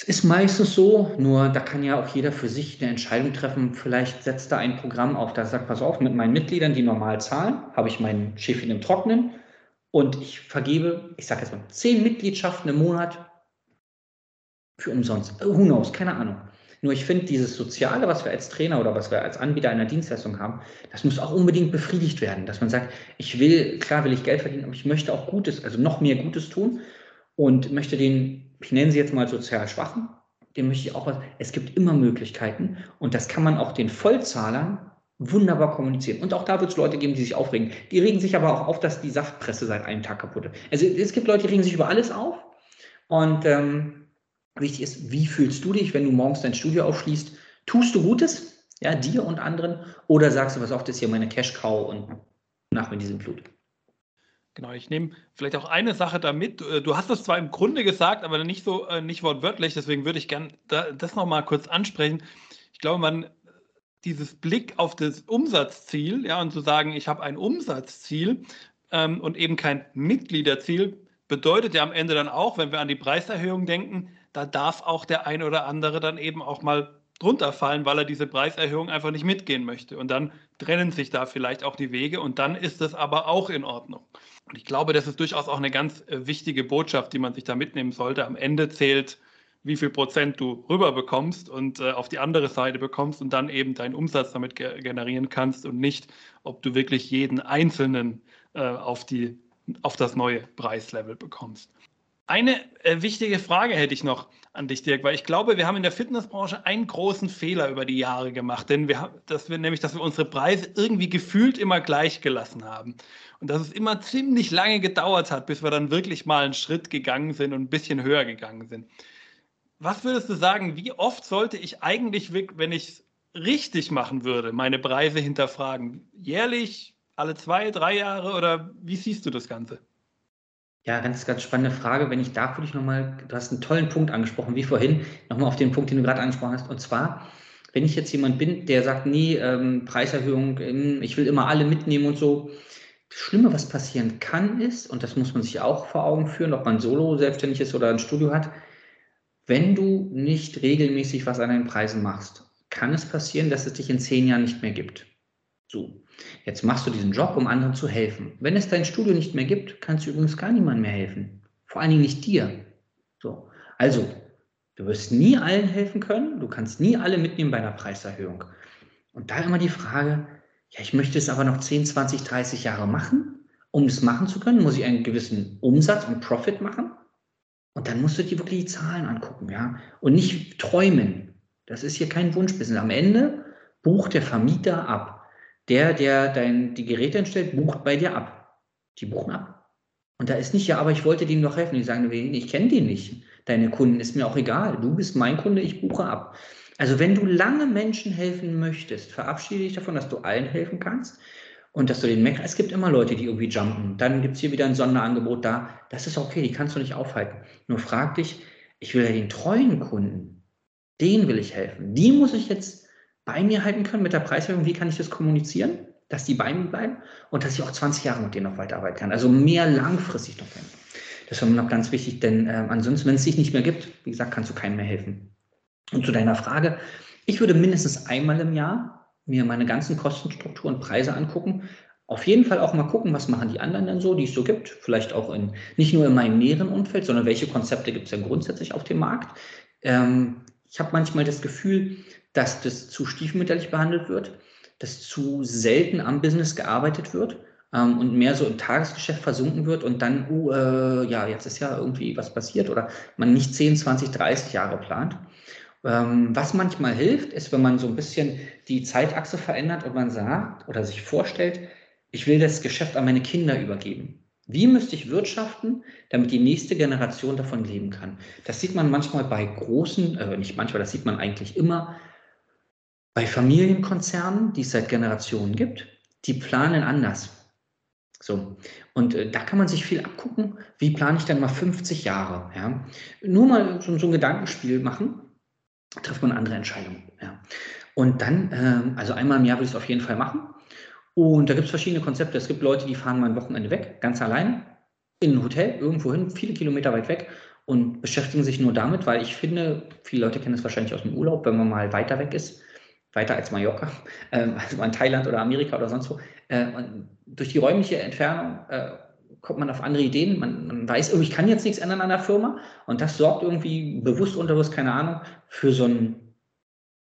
Es ist meistens so, nur da kann ja auch jeder für sich eine Entscheidung treffen. Vielleicht setzt er ein Programm auf, das sagt, pass auf, mit meinen Mitgliedern, die normal zahlen, habe ich meinen Schäfchen im Trocknen und ich vergebe, ich sage jetzt mal, zehn Mitgliedschaften im Monat für umsonst. Who knows, keine Ahnung. Nur ich finde, dieses Soziale, was wir als Trainer oder was wir als Anbieter einer Dienstleistung haben, das muss auch unbedingt befriedigt werden. Dass man sagt, ich will, klar will ich Geld verdienen, aber ich möchte auch Gutes, also noch mehr Gutes tun und möchte den ich nenne sie jetzt mal sozial Schwachen, dem möchte ich auch was. Es gibt immer Möglichkeiten und das kann man auch den Vollzahlern wunderbar kommunizieren. Und auch da wird es Leute geben, die sich aufregen. Die regen sich aber auch auf, dass die Saftpresse seit einem Tag kaputt ist. Also es gibt Leute, die regen sich über alles auf. Und ähm, wichtig ist, wie fühlst du dich, wenn du morgens dein Studio aufschließt? Tust du Gutes, ja, dir und anderen? Oder sagst du, was oft ist hier meine Cash-Cow und nach mir diesen Blut? Genau, ich nehme vielleicht auch eine Sache damit. Äh, du hast es zwar im Grunde gesagt, aber nicht so, äh, nicht wortwörtlich, deswegen würde ich gerne da, das nochmal kurz ansprechen. Ich glaube, man, dieses Blick auf das Umsatzziel, ja, und zu sagen, ich habe ein Umsatzziel ähm, und eben kein Mitgliederziel, bedeutet ja am Ende dann auch, wenn wir an die Preiserhöhung denken, da darf auch der ein oder andere dann eben auch mal drunter fallen, weil er diese Preiserhöhung einfach nicht mitgehen möchte. Und dann trennen sich da vielleicht auch die Wege und dann ist das aber auch in Ordnung. Und ich glaube, das ist durchaus auch eine ganz äh, wichtige Botschaft, die man sich da mitnehmen sollte. Am Ende zählt, wie viel Prozent du rüber bekommst und äh, auf die andere Seite bekommst und dann eben deinen Umsatz damit ge generieren kannst und nicht, ob du wirklich jeden einzelnen äh, auf, die, auf das neue Preislevel bekommst. Eine äh, wichtige Frage hätte ich noch an dich, Dirk, weil ich glaube, wir haben in der Fitnessbranche einen großen Fehler über die Jahre gemacht, denn wir haben, dass wir nämlich, dass wir unsere Preise irgendwie gefühlt immer gleich gelassen haben und dass es immer ziemlich lange gedauert hat, bis wir dann wirklich mal einen Schritt gegangen sind und ein bisschen höher gegangen sind. Was würdest du sagen, wie oft sollte ich eigentlich, wenn ich es richtig machen würde, meine Preise hinterfragen? Jährlich, alle zwei, drei Jahre oder wie siehst du das Ganze? Ja, ganz, ganz spannende Frage. Wenn ich darf, würde ich nochmal, du hast einen tollen Punkt angesprochen, wie vorhin, nochmal auf den Punkt, den du gerade angesprochen hast. Und zwar, wenn ich jetzt jemand bin, der sagt, nee, ähm, Preiserhöhung, ähm, ich will immer alle mitnehmen und so. Das Schlimme, was passieren kann, ist, und das muss man sich auch vor Augen führen, ob man solo selbstständig ist oder ein Studio hat, wenn du nicht regelmäßig was an deinen Preisen machst, kann es passieren, dass es dich in zehn Jahren nicht mehr gibt. So, jetzt machst du diesen Job, um anderen zu helfen. Wenn es dein Studio nicht mehr gibt, kannst du übrigens gar niemandem mehr helfen. Vor allen Dingen nicht dir. So, also, du wirst nie allen helfen können, du kannst nie alle mitnehmen bei einer Preiserhöhung. Und da immer die Frage, ja, ich möchte es aber noch 10, 20, 30 Jahre machen. Um es machen zu können, muss ich einen gewissen Umsatz und Profit machen. Und dann musst du dir wirklich die Zahlen angucken, ja. Und nicht träumen. Das ist hier kein Wunschbusiness. Am Ende bucht der Vermieter ab. Der, der dein, die Geräte entstellt, bucht bei dir ab. Die buchen ab. Und da ist nicht, ja, aber ich wollte denen doch helfen. Die sagen, ich kenne die nicht. Deine Kunden ist mir auch egal. Du bist mein Kunde, ich buche ab. Also wenn du lange Menschen helfen möchtest, verabschiede dich davon, dass du allen helfen kannst und dass du den Mac, es gibt immer Leute, die irgendwie jumpen. Dann gibt es hier wieder ein Sonderangebot da. Das ist okay, die kannst du nicht aufhalten. Nur frag dich, ich will ja den treuen Kunden, den will ich helfen. Die muss ich jetzt bei mir halten können mit der Preiserhöhung. Wie kann ich das kommunizieren, dass die bei mir bleiben und dass ich auch 20 Jahre mit denen noch weiterarbeiten kann. Also mehr langfristig noch helfen. Das mir noch ganz wichtig, denn äh, ansonsten, wenn es dich nicht mehr gibt, wie gesagt, kannst du keinem mehr helfen. Und zu deiner Frage, ich würde mindestens einmal im Jahr mir meine ganzen Kostenstrukturen und Preise angucken. Auf jeden Fall auch mal gucken, was machen die anderen denn so, die es so gibt. Vielleicht auch in, nicht nur in meinem näheren Umfeld, sondern welche Konzepte gibt es denn grundsätzlich auf dem Markt. Ähm, ich habe manchmal das Gefühl, dass das zu stiefmütterlich behandelt wird, dass zu selten am Business gearbeitet wird ähm, und mehr so im Tagesgeschäft versunken wird und dann, uh, äh, ja, jetzt ist ja irgendwie was passiert oder man nicht 10, 20, 30 Jahre plant. Ähm, was manchmal hilft, ist, wenn man so ein bisschen die Zeitachse verändert und man sagt oder sich vorstellt, ich will das Geschäft an meine Kinder übergeben. Wie müsste ich wirtschaften, damit die nächste Generation davon leben kann? Das sieht man manchmal bei großen, äh, nicht manchmal, das sieht man eigentlich immer bei Familienkonzernen, die es seit Generationen gibt. Die planen anders. So, und äh, da kann man sich viel abgucken. Wie plane ich dann mal 50 Jahre? Ja? Nur mal so, so ein Gedankenspiel machen trifft man andere Entscheidungen. Ja. Und dann, ähm, also einmal im Jahr will ich es auf jeden Fall machen. Und da gibt es verschiedene Konzepte. Es gibt Leute, die fahren mal ein Wochenende weg, ganz allein, in ein Hotel, irgendwo hin, viele Kilometer weit weg und beschäftigen sich nur damit, weil ich finde, viele Leute kennen das wahrscheinlich aus dem Urlaub, wenn man mal weiter weg ist, weiter als Mallorca, äh, also in Thailand oder Amerika oder sonst wo. Äh, durch die räumliche Entfernung äh, kommt man auf andere Ideen, man, man, weiß, oh, ich kann jetzt nichts ändern an der Firma und das sorgt irgendwie bewusst, unterbewusst, keine Ahnung, für so ein,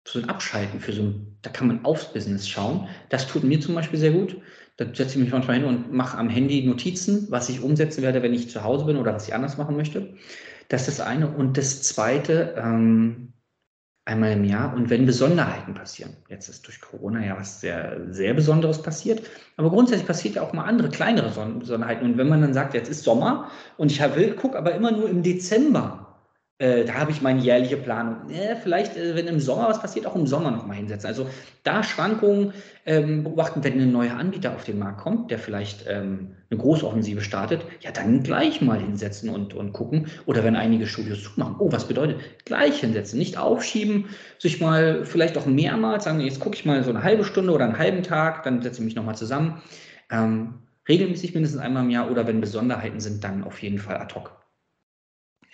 für so ein Abschalten, für so ein, da kann man aufs Business schauen. Das tut mir zum Beispiel sehr gut. Da setze ich mich manchmal hin und mache am Handy Notizen, was ich umsetzen werde, wenn ich zu Hause bin oder was ich anders machen möchte. Das ist das eine. Und das zweite, ähm, einmal im Jahr. Und wenn Besonderheiten passieren, jetzt ist durch Corona ja was sehr, sehr Besonderes passiert, aber grundsätzlich passiert ja auch mal andere, kleinere Besonderheiten. Und wenn man dann sagt, jetzt ist Sommer und ich will, gucke aber immer nur im Dezember äh, da habe ich meine jährliche Planung. Äh, vielleicht, äh, wenn im Sommer was passiert, auch im Sommer nochmal hinsetzen. Also da Schwankungen ähm, beobachten, wenn ein neuer Anbieter auf den Markt kommt, der vielleicht ähm, eine Großoffensive startet, ja, dann gleich mal hinsetzen und, und gucken. Oder wenn einige Studios zumachen, oh, was bedeutet? Gleich hinsetzen, nicht aufschieben, sich mal vielleicht auch mehrmals sagen, jetzt gucke ich mal so eine halbe Stunde oder einen halben Tag, dann setze ich mich nochmal zusammen. Ähm, regelmäßig mindestens einmal im Jahr oder wenn Besonderheiten sind, dann auf jeden Fall ad hoc.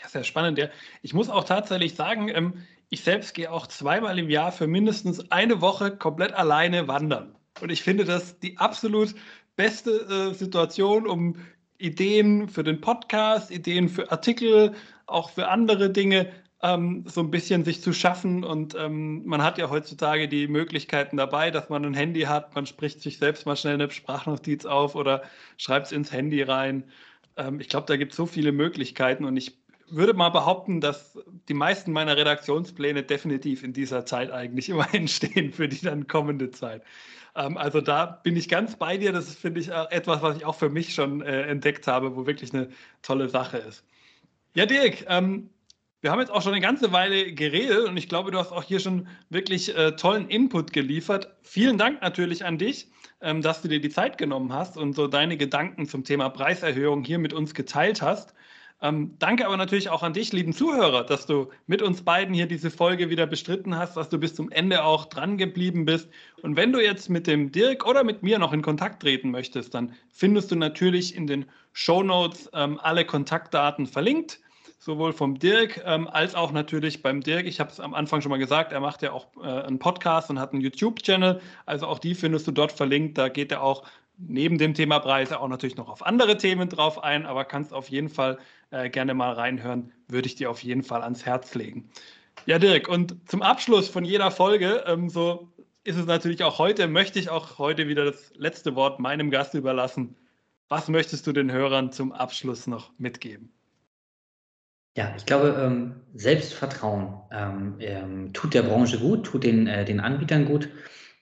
Ja, sehr spannend. Ja. Ich muss auch tatsächlich sagen, ähm, ich selbst gehe auch zweimal im Jahr für mindestens eine Woche komplett alleine wandern. Und ich finde das die absolut beste äh, Situation, um Ideen für den Podcast, Ideen für Artikel, auch für andere Dinge ähm, so ein bisschen sich zu schaffen. Und ähm, man hat ja heutzutage die Möglichkeiten dabei, dass man ein Handy hat, man spricht sich selbst mal schnell eine Sprachnotiz auf oder schreibt es ins Handy rein Ähm, ich glaube, da gibt es so viele Möglichkeiten und ich würde mal behaupten, dass die meisten meiner Redaktionspläne definitiv in dieser Zeit eigentlich immer entstehen für die dann kommende Zeit. Ähm, also da bin ich ganz bei dir. Das finde ich etwas, was ich auch für mich schon äh, entdeckt habe, wo wirklich eine tolle Sache ist. Ja, Dirk, ähm, wir haben jetzt auch schon eine ganze Weile geredet und ich glaube, du hast auch hier schon wirklich äh, tollen Input geliefert. Vielen Dank natürlich an dich, ähm, dass du dir die Zeit genommen hast und so deine Gedanken zum Thema Preiserhöhung hier mit uns geteilt hast. Ähm, danke aber natürlich auch an dich, lieben Zuhörer, dass du mit uns beiden hier diese Folge wieder bestritten hast, dass du bis zum Ende auch dran geblieben bist. Und wenn du jetzt mit dem Dirk oder mit mir noch in Kontakt treten möchtest, dann findest du natürlich in den Show Notes ähm, alle Kontaktdaten verlinkt sowohl vom Dirk ähm, als auch natürlich beim Dirk. Ich habe es am Anfang schon mal gesagt, er macht ja auch äh, einen Podcast und hat einen YouTube-Channel. Also auch die findest du dort verlinkt. Da geht er auch neben dem Thema Preise auch natürlich noch auf andere Themen drauf ein, aber kannst auf jeden Fall äh, gerne mal reinhören. Würde ich dir auf jeden Fall ans Herz legen. Ja, Dirk, und zum Abschluss von jeder Folge, ähm, so ist es natürlich auch heute, möchte ich auch heute wieder das letzte Wort meinem Gast überlassen. Was möchtest du den Hörern zum Abschluss noch mitgeben? Ja, ich glaube, ähm, Selbstvertrauen ähm, ähm, tut der Branche gut, tut den, äh, den Anbietern gut.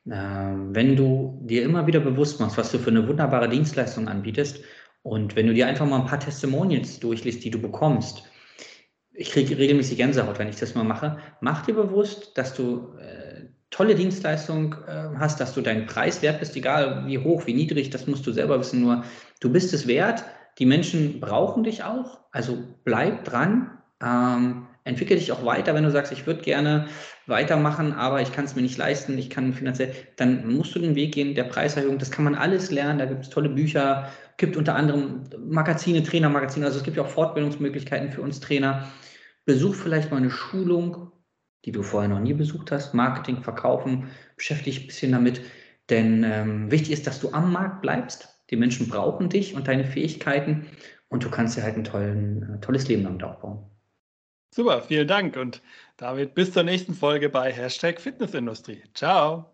Wenn du dir immer wieder bewusst machst, was du für eine wunderbare Dienstleistung anbietest und wenn du dir einfach mal ein paar Testimonials durchliest, die du bekommst, ich kriege regelmäßig Gänsehaut, wenn ich das mal mache, mach dir bewusst, dass du äh, tolle Dienstleistung äh, hast, dass du deinen Preis wert bist, egal wie hoch, wie niedrig, das musst du selber wissen, nur du bist es wert die Menschen brauchen dich auch, also bleib dran, ähm, entwickel dich auch weiter, wenn du sagst, ich würde gerne weitermachen, aber ich kann es mir nicht leisten, ich kann finanziell, dann musst du den Weg gehen der Preiserhöhung. Das kann man alles lernen, da gibt es tolle Bücher, gibt unter anderem Magazine, Trainermagazine, also es gibt ja auch Fortbildungsmöglichkeiten für uns Trainer. Besuch vielleicht mal eine Schulung, die du vorher noch nie besucht hast, Marketing, Verkaufen, beschäftige dich ein bisschen damit, denn ähm, wichtig ist, dass du am Markt bleibst die Menschen brauchen dich und deine Fähigkeiten und du kannst dir halt ein tollen, äh, tolles Leben damit aufbauen. Super, vielen Dank und damit bis zur nächsten Folge bei Hashtag Fitnessindustrie. Ciao.